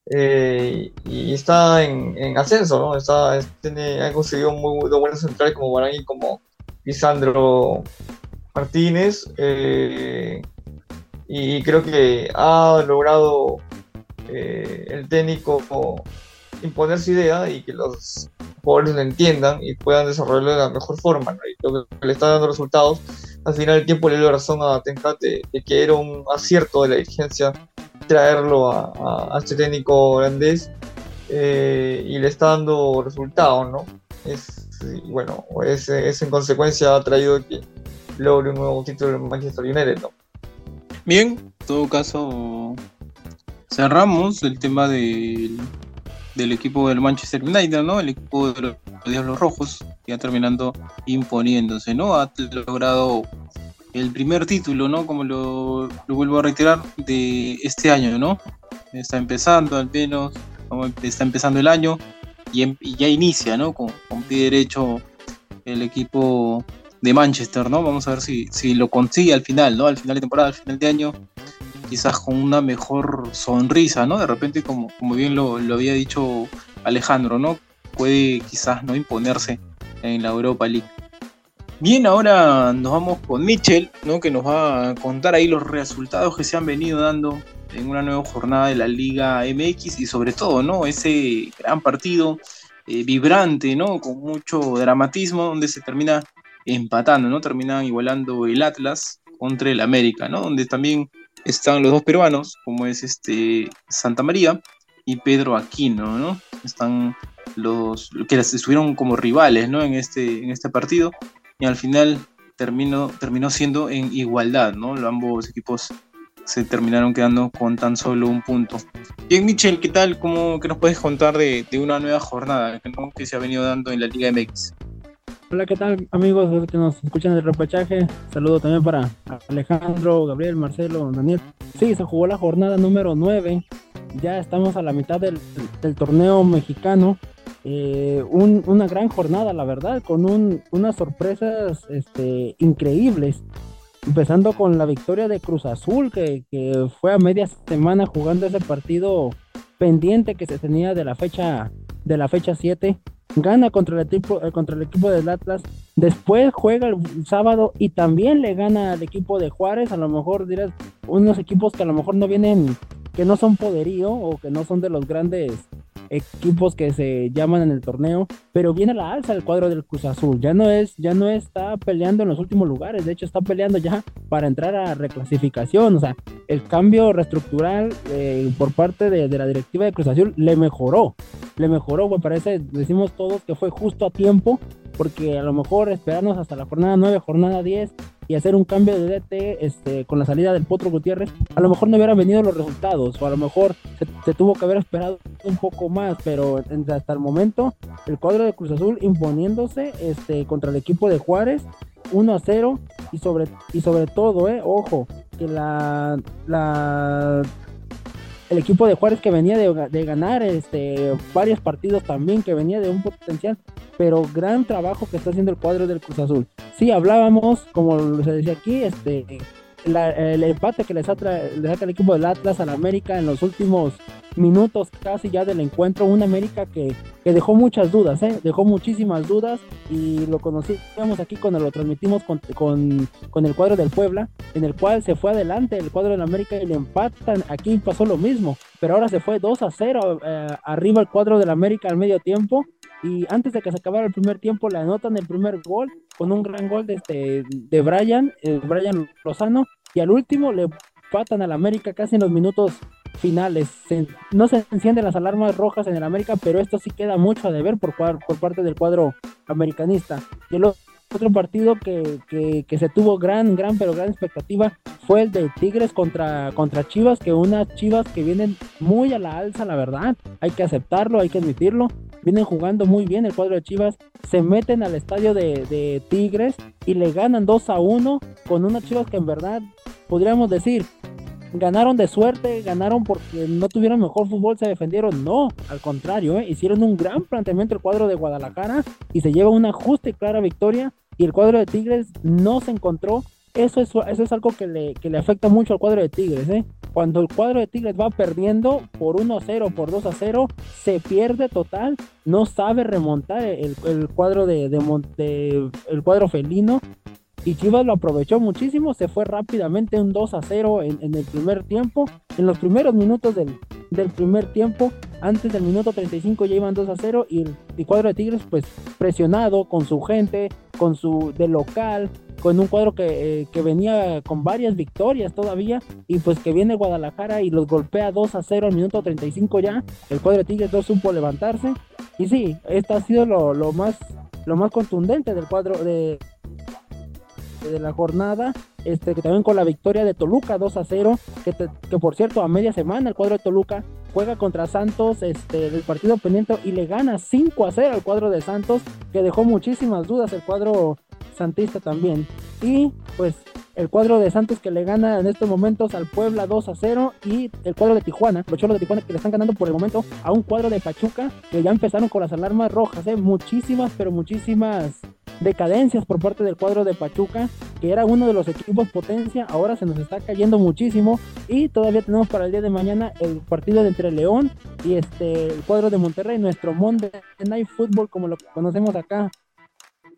eh, y está en, ascenso, ¿no? Está, tiene, ha conseguido muy, buenos centrales como Barán como Lisandro Martínez. Eh, y creo que ha logrado eh, el técnico imponer su idea y que los jugadores lo entiendan y puedan desarrollarlo de la mejor forma. Y lo que le está dando resultados, al final el tiempo le dio razón a Ten de, que era un acierto de la dirigencia traerlo a, este técnico holandés eh, y le está dando resultados, ¿no? Es, bueno, es, es, en consecuencia ha traído que logre un nuevo título en Manchester United, ¿no? Bien, en todo caso, cerramos el tema del, del equipo del Manchester United, ¿no? El equipo de los Diablos Rojos, ya terminando imponiéndose, ¿no? Ha logrado el primer título, ¿no? Como lo, vuelvo a reiterar, de este año, ¿no? Está empezando al menos, está empezando el año y, em, ya inicia, ¿no? Con, con, pie derecho el equipo de Manchester, ¿no? Vamos a ver si, si lo consigue al final, ¿no? Al final de temporada, al final de año, quizás con una mejor sonrisa, ¿no? De repente, como, como bien lo, lo había dicho Alejandro, ¿no? Puede quizás no imponerse en la Europa League. Bien, ahora nos vamos con Mitchell, ¿no? que nos va a contar ahí los resultados que se han venido dando en una nueva jornada de la Liga MX y sobre todo, ¿no? Ese gran partido eh, vibrante, ¿no? Con mucho dramatismo, donde se termina empatando, ¿no? Terminan igualando el Atlas contra el América, ¿no? Donde también están los dos peruanos, como es este Santa María y Pedro Aquino, ¿no? Están los que estuvieron como rivales, ¿no? En este, en este partido y al final terminó, terminó siendo en igualdad, ¿no? Ambos equipos se terminaron quedando con tan solo un punto. Bien, Michel, ¿qué tal? ¿Cómo que nos puedes contar de, una nueva jornada que se ha venido dando en la Liga MX? Hola, ¿qué tal amigos que nos escuchan del repechaje? Saludo también para Alejandro, Gabriel, Marcelo, Daniel. Sí, se jugó la jornada número 9. Ya estamos a la mitad del, torneo mexicano eh, una gran jornada, la verdad, con unas sorpresas este, increíbles. Empezando con la victoria de Cruz Azul, que, fue a media semana jugando ese partido pendiente que se tenía de la fecha de la fecha 7. Gana contra el, equipo, eh, contra el equipo del Atlas. Después juega el sábado y también le gana al equipo de Juárez. A lo mejor dirás, unos equipos que a lo mejor no vienen, que no son poderío o que no son de los grandes equipos que se llaman en el torneo, pero viene a la alza el cuadro del Cruz Azul. Ya no es, ya no está peleando en los últimos lugares, de hecho está peleando ya para entrar a reclasificación. O sea, el cambio reestructural eh, por parte de, la directiva de Cruz Azul le mejoró, le mejoró, me parece, decimos todos que fue justo a tiempo, porque a lo mejor esperarnos hasta la jornada 9, jornada 10 y hacer un cambio de DT este, con la salida del Potro Gutiérrez, a lo mejor no hubieran venido los resultados, o a lo mejor se, tuvo que haber esperado un poco más, pero hasta el momento el cuadro de Cruz Azul imponiéndose este, contra el equipo de Juárez 1 a 0 y sobre, y sobre todo, eh, ojo, que la, la el equipo de Juárez que venía de, ganar este, varios partidos también, que venía de un potencial, pero gran trabajo que está haciendo el cuadro del Cruz Azul. Sí, hablábamos, como se decía aquí, este, el empate que le saca, el equipo del Atlas al América en los últimos minutos casi ya del encuentro, un América que, dejó muchas dudas, ¿eh? dejó muchísimas dudas y lo conocíamos aquí cuando lo transmitimos con, con, el cuadro del Puebla, en el cual se fue adelante el cuadro del América y le empatan, aquí pasó lo mismo, pero ahora se fue 2 a 0 eh, arriba el cuadro del América al medio tiempo. Y antes de que se acabara el primer tiempo le anotan el primer gol con un gran gol de, este, de Brian, eh, Brian Lozano y al último le patan al América casi en los minutos finales. no se encienden las alarmas rojas en el América, pero esto sí queda mucho a deber por, por parte del cuadro americanista. Y el otro partido que, que, se tuvo gran, gran, pero gran expectativa fue el de Tigres contra, contra Chivas, que unas Chivas que vienen muy a la alza, la verdad. Hay que aceptarlo, hay que admitirlo. Vienen jugando muy bien el cuadro de Chivas. Se meten al estadio de, de Tigres y le ganan 2 a 1 con unas Chivas que en verdad podríamos decir ganaron de suerte, ganaron porque no tuvieron mejor fútbol, se defendieron. No, al contrario, ¿eh? hicieron un gran planteamiento el cuadro de Guadalajara y se lleva una justa y clara victoria. Y el cuadro de Tigres no se encontró. Eso es, algo que le, afecta mucho al cuadro de Tigres. ¿eh? Cuando el cuadro de Tigres va perdiendo por 1 a 0, por 2 a 0, se pierde total. No sabe remontar el cuadro de, de, el cuadro felino y Chivas lo aprovechó muchísimo, se fue rápidamente un 2 a 0 en, el primer tiempo, en los primeros minutos del, primer tiempo, antes del minuto 35 ya iban 2 a 0 y el, cuadro de Tigres pues presionado con su gente, con su de local, con un cuadro que, eh, venía con varias victorias todavía y pues que viene Guadalajara y los golpea 2 a 0 al minuto 35 ya, el cuadro de Tigres no supo levantarse. Y sí, esto ha sido lo más lo más contundente del cuadro de, de la jornada, este, que también con la victoria de Toluca 2 a 0, que, que por cierto a media semana el cuadro de Toluca juega contra Santos este, del partido pendiente y le gana 5 a 0 al cuadro de Santos, que dejó muchísimas dudas el cuadro santista también. Y pues el cuadro de Santos que le gana en estos momentos al Puebla 2 a 0 y el cuadro de Tijuana, los cholos de Tijuana que le están ganando por el momento a un cuadro de Pachuca que ya empezaron con las alarmas rojas, ¿eh? muchísimas, pero muchísimas decadencias por parte del cuadro de Pachuca, que era uno de los equipos potencia, ahora se nos está cayendo muchísimo y todavía tenemos para el día de mañana el partido entre León y este el cuadro de Monterrey, nuestro Monday Night Football como lo conocemos acá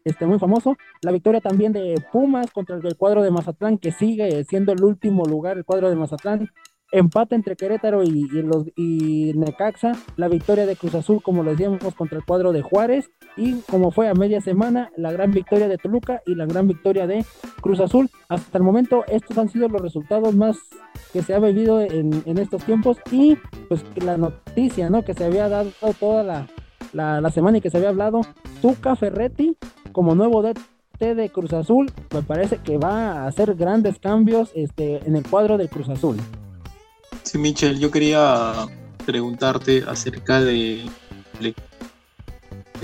este, muy famoso. La victoria también de Pumas contra el, cuadro de Mazatlán, que sigue siendo el último lugar, el cuadro de Mazatlán. Empate entre Querétaro y, los, y Necaxa. La victoria de Cruz Azul, como lo decíamos, contra el cuadro de Juárez. Y como fue a media semana, la gran victoria de Toluca y la gran victoria de Cruz Azul. Hasta el momento, estos han sido los resultados más que se ha vivido en, estos tiempos. Y pues la noticia, ¿no? Que se había dado toda la, la, la semana y que se había hablado. Tuca Ferretti como nuevo DT de Cruz Azul, me parece que va a hacer grandes cambios este, en el cuadro de Cruz Azul. Sí, Michel, yo quería preguntarte acerca de,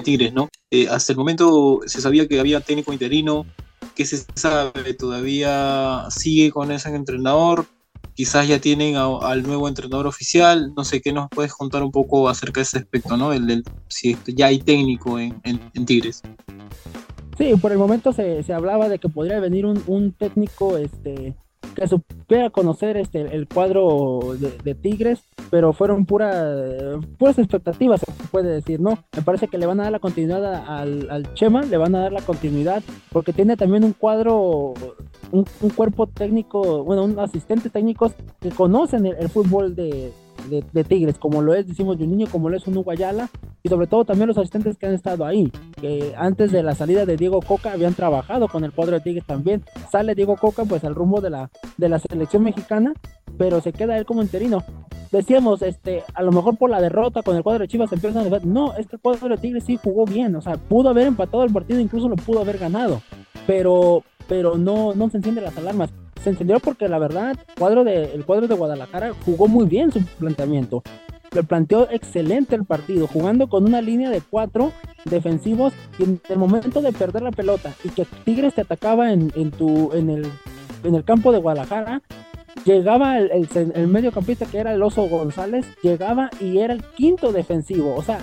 Tigres, ¿no? Eh, hasta el momento se sabía que había técnico interino, ¿qué se sabe? ¿Todavía sigue con ese entrenador? Quizás ya tienen al nuevo entrenador oficial, no sé, ¿qué nos puedes contar un poco acerca de ese aspecto, ¿no? El, si ya hay técnico en Tigres. Sí, por el momento se, hablaba de que podría venir un, técnico este, que supiera conocer este, el cuadro de, Tigres, pero fueron pura, puras expectativas, se puede decir, ¿no? Me parece que le van a dar la continuidad al, Chema, le van a dar la continuidad, porque tiene también un cuadro, un, cuerpo técnico, bueno, un asistente técnicos que conocen el fútbol de, de, Tigres, como lo es, decimos, de un niño, como lo es un Uguayala, y sobre todo también los asistentes que han estado ahí, que antes de la salida de Diego Coca habían trabajado con el cuadro de Tigres también. Sale Diego Coca pues al rumbo de la, de la selección mexicana, pero se queda él como interino. Decíamos, este, a lo mejor por la derrota con el cuadro de Chivas empiezan a no, este cuadro de Tigres sí jugó bien, o sea, pudo haber empatado el partido, incluso lo pudo haber ganado, pero, pero no, no se encienden las alarmas se encendió porque la verdad, cuadro de, el cuadro de Guadalajara jugó muy bien su planteamiento. Le planteó excelente el partido, jugando con una línea de cuatro defensivos y en el momento de perder la pelota y que Tigres te atacaba en, tu, en, el, en el campo de Guadalajara, llegaba el, el, mediocampista que era el Oso González, llegaba y era el quinto defensivo. O sea,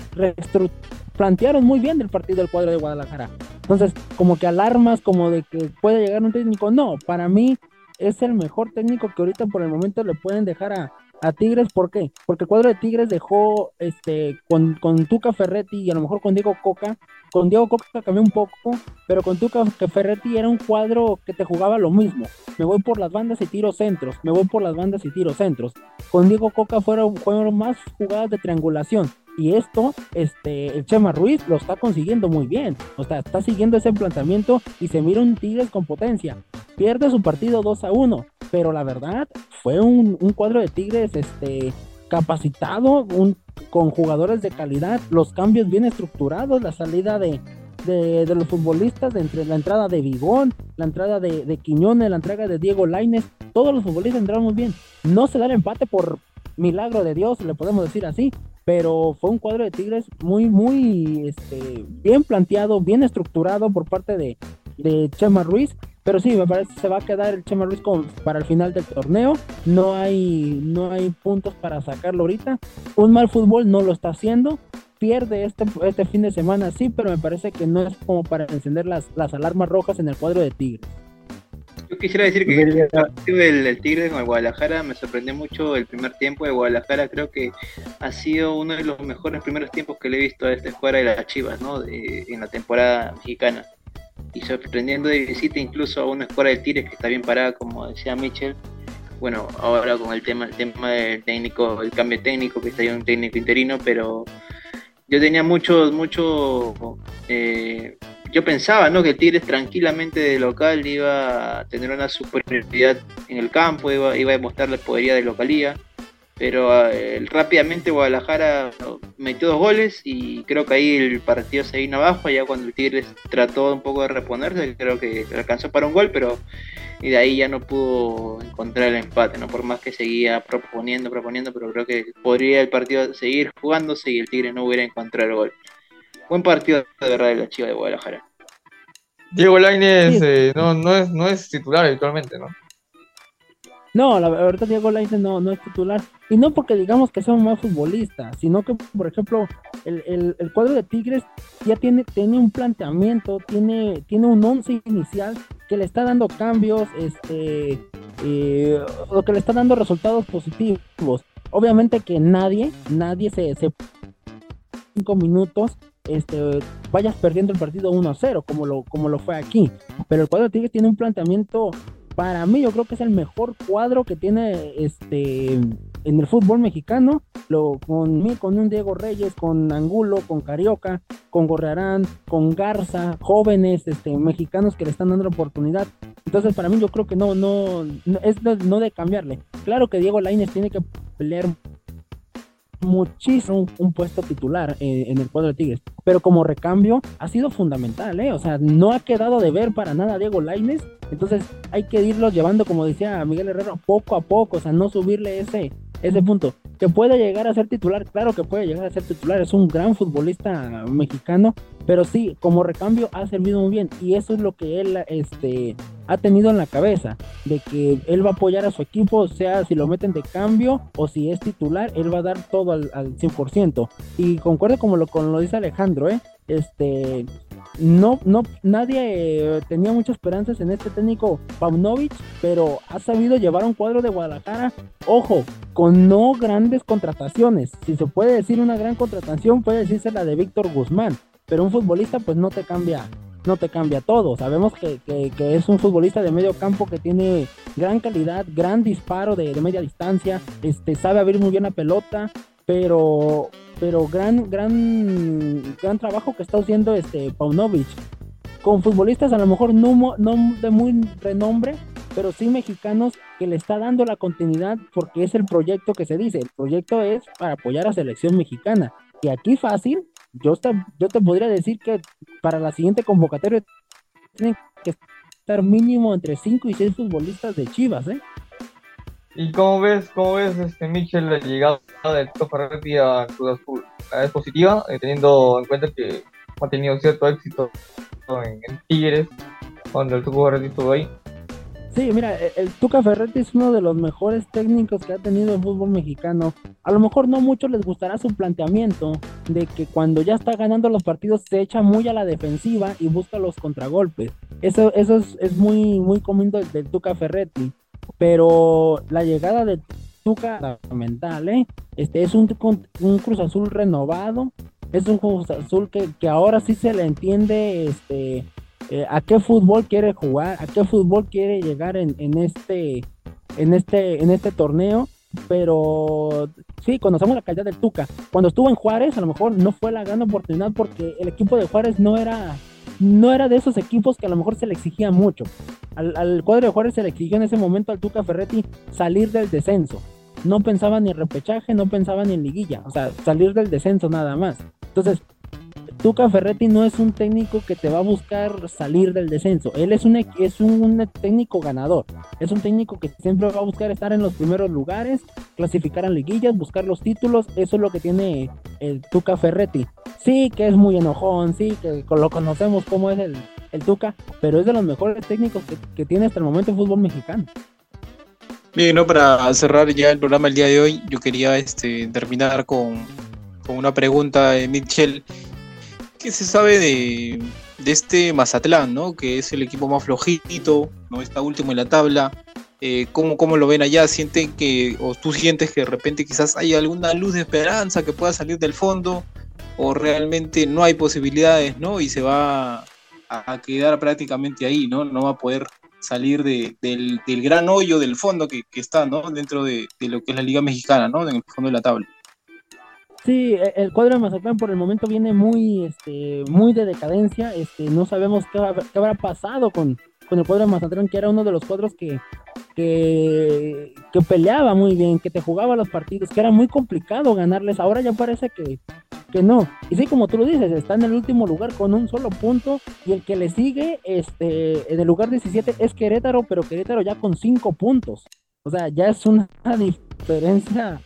plantearon muy bien el partido del cuadro de Guadalajara. Entonces, como que alarmas, como de que puede llegar un técnico, no, para mí es el mejor técnico que ahorita por el momento le pueden dejar a, Tigres. ¿Por qué? Porque el cuadro de Tigres dejó este con, con Tuca Ferretti y a lo mejor con Diego Coca. Con Diego Coca cambió un poco, pero con Tuca Ferretti era un cuadro que te jugaba lo mismo. Me voy por las bandas y tiro centros. Me voy por las bandas y tiro centros. Con Diego Coca fueron, fueron más jugadas de triangulación. Y esto, este, el Chema Ruiz lo está consiguiendo muy bien. O sea, está siguiendo ese planteamiento y se mira un Tigres con potencia. Pierde su partido 2 a 1, pero la verdad fue un, cuadro de Tigres este, capacitado, un, con jugadores de calidad, los cambios bien estructurados, la salida de, de, los futbolistas, entre la entrada de Vigón, la entrada de, de Quiñones, la entrega de Diego Laines, todos los futbolistas entraron muy bien. No se da el empate por milagro de Dios, le podemos decir así, pero fue un cuadro de Tigres muy, muy este, bien planteado, bien estructurado por parte de, de Chema Ruiz. Pero sí, me parece que se va a quedar el Chema Ruiz con, para el final del torneo. No hay, no hay puntos para sacarlo ahorita. Un mal fútbol no lo está haciendo. Pierde este, este fin de semana, sí, pero me parece que no es como para encender las, las alarmas rojas en el cuadro de Tigres. Quisiera decir que el partido del, Tigre con el Guadalajara me sorprendió mucho el primer tiempo de Guadalajara. Creo que ha sido uno de los mejores primeros tiempos que le he visto a esta escuadra de las Chivas, ¿no? en la temporada mexicana. Y sorprendiendo de visita incluso a una escuadra de Tigres que está bien parada, como decía Michel. bueno, ahora con el tema, el tema del técnico, el cambio técnico, que está ahí un técnico interino, pero yo tenía mucho, mucho, eh, yo pensaba, ¿no? Que Tigres tranquilamente de local iba a tener una superioridad en el campo, iba, iba a demostrar la podería de localía pero eh, rápidamente Guadalajara metió dos goles y creo que ahí el partido se vino abajo, ya cuando el Tigres trató un poco de reponerse, creo que alcanzó para un gol, pero y de ahí ya no pudo encontrar el empate, ¿no? Por más que seguía proponiendo, proponiendo, pero creo que podría el partido seguir jugándose y el Tigre no hubiera encontrado el gol. Buen partido de verdad de la Chiva de Guadalajara. Diego Lainez eh, no, no, es, no es titular habitualmente, ¿no? No, la verdad Diego Lainez no, no es titular. Y no porque digamos que sea un mal futbolista, sino que, por ejemplo, el, cuadro de Tigres ya tiene, tiene un planteamiento, tiene, tiene un once inicial que le está dando cambios, este, eh, o que le está dando resultados positivos. Obviamente que nadie, nadie se, se cinco minutos este, vayas perdiendo el partido 1 a 0, como lo, como lo fue aquí. Pero el cuadro de Tigres tiene un planteamiento para mí yo creo que es el mejor cuadro que tiene este en el fútbol mexicano, lo, con, con un Diego Reyes, con Angulo, con Carioca, con Gorrearán, con Garza, jóvenes este, mexicanos que le están dando la oportunidad. Entonces, para mí, yo creo que no, no, es no de cambiarle. Claro que Diego Lainez tiene que pelear muchísimo un, puesto titular eh, en el cuadro de Tigres. Pero como recambio ha sido fundamental, ¿eh? O sea, no ha quedado de ver para nada Diego Laines. Entonces hay que irlos llevando, como decía Miguel Herrero, poco a poco, o sea, no subirle ese, ese punto. Que puede llegar a ser titular, claro que puede llegar a ser titular, es un gran futbolista mexicano, pero sí, como recambio ha servido muy bien y eso es lo que él este, ha tenido en la cabeza, de que él va a apoyar a su equipo, sea si lo meten de cambio o si es titular, él va a dar todo al, al 100%. Y concuerdo como lo, con lo dice Alejandro, ¿eh? este no, no, nadie tenía muchas esperanzas en este técnico Paunovic, pero ha sabido llevar un cuadro de Guadalajara, ojo, con no grandes contrataciones. Si se puede decir una gran contratación, puede decirse la de Víctor Guzmán, pero un futbolista pues no te cambia, no te cambia todo. Sabemos que, es un futbolista de medio campo que tiene gran calidad, gran disparo de, de media distancia, este, sabe abrir muy bien la pelota, pero pero gran, gran, gran trabajo que está haciendo este Paunovic. Con futbolistas a lo mejor no, no de muy renombre, pero sí mexicanos que le está dando la continuidad porque es el proyecto que se dice. El proyecto es para apoyar a selección mexicana. Y aquí fácil, yo te, yo te podría decir que para la siguiente convocatoria tienen que estar mínimo entre 5 y 6 futbolistas de Chivas, ¿eh? ¿Y cómo ves, cómo ves este Michel la llegada del Tito Ferretti a Cruz Azul? ¿Es positiva, eh, teniendo en cuenta que ha tenido cierto éxito en, Tigres cuando el Tuca Ferretti estuvo ahí? Sí, mira, e, el Tuca Ferretti es uno de los mejores técnicos que ha tenido el fútbol mexicano. A lo mejor no mucho les gustará su planteamiento de que cuando ya está ganando los partidos se echa muy a la defensiva y busca los contragolpes. Eso, eso es, muy, muy común del, del Tuca Ferretti pero la llegada de Tuca fundamental, ¿eh? Este es un, un Cruz Azul renovado, es un Cruz Azul que, que ahora sí se le entiende este eh, a qué fútbol quiere jugar, a qué fútbol quiere llegar en, en este en este en este torneo, pero sí, conocemos la calidad del Tuca. Cuando estuvo en Juárez, a lo mejor no fue la gran oportunidad porque el equipo de Juárez no era no era de esos equipos que a lo mejor se le exigía mucho. Al, cuadro de Juárez se le exigió en ese momento al Tuca Ferretti salir del descenso. No pensaba ni en repechaje, no pensaba ni en liguilla, o sea, salir del descenso nada más. Entonces, Tuca Ferretti no es un técnico que te va a buscar salir del descenso. Él es un, es un, técnico ganador. Es un técnico que siempre va a buscar estar en los primeros lugares, clasificar a liguillas, buscar los títulos. Eso es lo que tiene el Tuca Ferretti. Sí, que es muy enojón, sí, que lo conocemos como es el, Tuca, pero es de los mejores técnicos que, tiene hasta el momento el fútbol mexicano. Bien, ¿no? para cerrar ya el programa el día de hoy, yo quería este, terminar con, con una pregunta de Mitchell ¿Qué se sabe de, este Mazatlán, ¿no? que es el equipo más flojito, no está último en la tabla? Eh, ¿cómo, lo ven allá? ¿Sienten que, o tú sientes que de repente quizás hay alguna luz de esperanza que pueda salir del fondo? ¿O realmente no hay posibilidades, ¿no? Y se va a, quedar prácticamente ahí, ¿no? No va a poder salir de, del, gran hoyo del fondo que, que está ¿no? dentro de, de, lo que es la Liga Mexicana, ¿no? en el fondo de la tabla. Sí, e, el cuadro de Mazatlán por el momento viene muy, este, muy de decadencia. Este, no sabemos qué, qué habrá pasado con, con el cuadro de Mazatlán, que era uno de los cuadros que, que, que, peleaba muy bien, que te jugaba los partidos, que era muy complicado ganarles. Ahora ya parece que, que no. Y sí, como tú lo dices, está en el último lugar con un solo punto y el que le sigue este, en el lugar 17 es Querétaro, pero Querétaro ya con 5 puntos. O sea, ya es una diferencia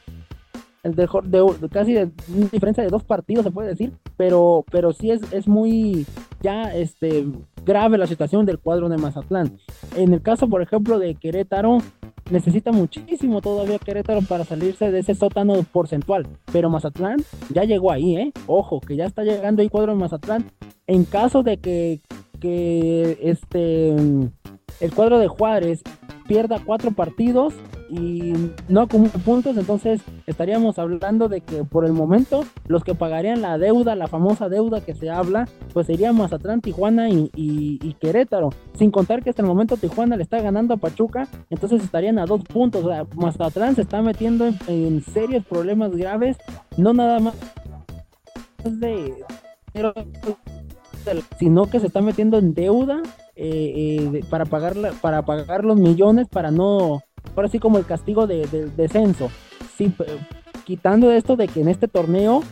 de, de, casi de una diferencia de dos partidos se puede decir, pero, pero sí es, es muy ya este grave la situación del cuadro de Mazatlán. En el caso, por ejemplo, de Querétaro, necesita muchísimo todavía Querétaro para salirse de ese sótano porcentual, pero Mazatlán ya llegó ahí, ¿eh? Ojo, que ya está llegando el cuadro de Mazatlán. En caso de que, que este el cuadro de Juárez pierda cuatro partidos y no acumula puntos, entonces estaríamos hablando de que por el momento los que pagarían la deuda, la famosa deuda que se habla, pues serían Mazatlán, Tijuana y, y, y, Querétaro. Sin contar que hasta el momento Tijuana le está ganando a Pachuca, entonces estarían a dos puntos. O sea, Mazatlán se está metiendo en, serios problemas graves, no nada más de sino que se está metiendo en deuda eh, eh, para, pagar para pagar los millones, para no, ahora sí como el castigo de, de descenso. Quitando esto de que en este torneo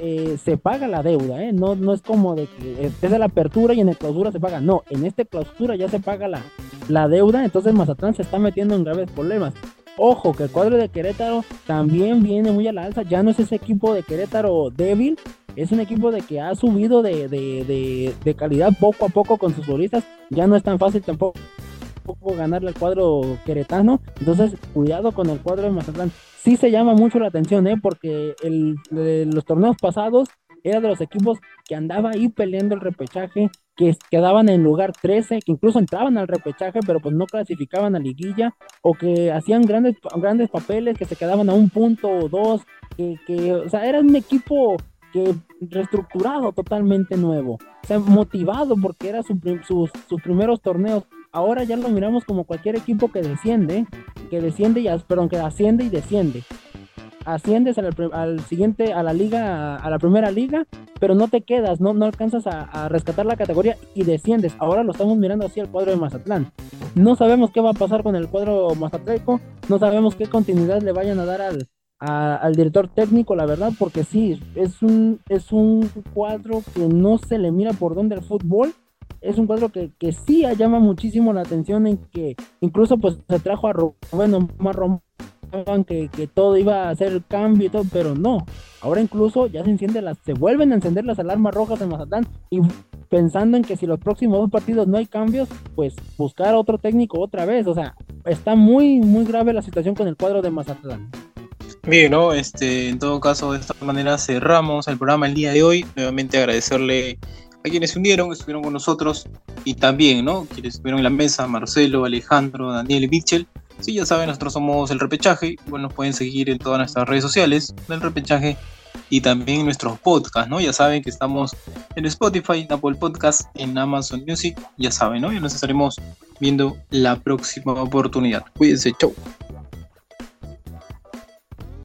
eh, se paga la deuda, ¿eh? no, no es como de que es de la apertura y en el clausura se paga, no, en este clausura ya se paga la, la deuda, entonces Mazatlán se está metiendo en graves problemas. Ojo, que el cuadro de Querétaro también viene muy a la alza, ya no es ese equipo de Querétaro débil, es un equipo de que ha subido de, de, de, de calidad poco a poco con sus futbolistas, ya no es tan fácil tampoco ganarle al cuadro queretano. Entonces, cuidado con el cuadro de Mazatlán. Sí se llama mucho la atención, ¿eh? porque el, los torneos pasados era de los equipos que andaba ahí peleando el repechaje, que quedaban en lugar 13, que incluso entraban al repechaje, pero pues no clasificaban a liguilla, o que hacían grandes, grandes papeles, que se quedaban a un punto o dos, que, que o sea, era un equipo que reestructurado totalmente nuevo, o sea, motivado porque era su, sus, sus primeros torneos, ahora ya lo miramos como cualquier equipo que desciende, que desciende y, perdón, que asciende y desciende. Asciendes al, al, siguiente, a la liga, a la primera liga, pero no te quedas, no, no alcanzas a, rescatar la categoría y desciendes. Ahora lo estamos mirando así el cuadro de Mazatlán. No sabemos qué va a pasar con el cuadro mazatleco, no sabemos qué continuidad le vayan a dar al, al director técnico, la verdad, porque sí, es un, es un cuadro que no se le mira por donde el fútbol es un cuadro que, que sí llama muchísimo la atención en que incluso pues se trajo a Rubén Omar Román que, que, todo iba a el cambio y todo, pero no. Ahora incluso ya se enciende las, se vuelven a encender las alarmas rojas en Mazatlán y pensando en que si los próximos dos partidos no hay cambios, pues buscar otro técnico otra vez. O sea, está muy, muy grave la situación con el cuadro de Mazatlán. Bien, ¿no? Este, en todo caso, de esta manera cerramos el programa el día de hoy. Nuevamente agradecerle a quienes se unieron, estuvieron con nosotros y también, ¿no? Quienes estuvieron en la mesa, Marcelo, Alejandro, Daniel y Mitchell. Sí, ya saben, nosotros somos el repechaje. Igual nos pueden seguir en todas nuestras redes sociales del repechaje y también nuestros podcasts, ¿no? Ya saben que estamos en Spotify, en Apple Podcast, en Amazon Music. Ya saben, ¿no? Y nos estaremos viendo la próxima oportunidad. Cuídense, chau.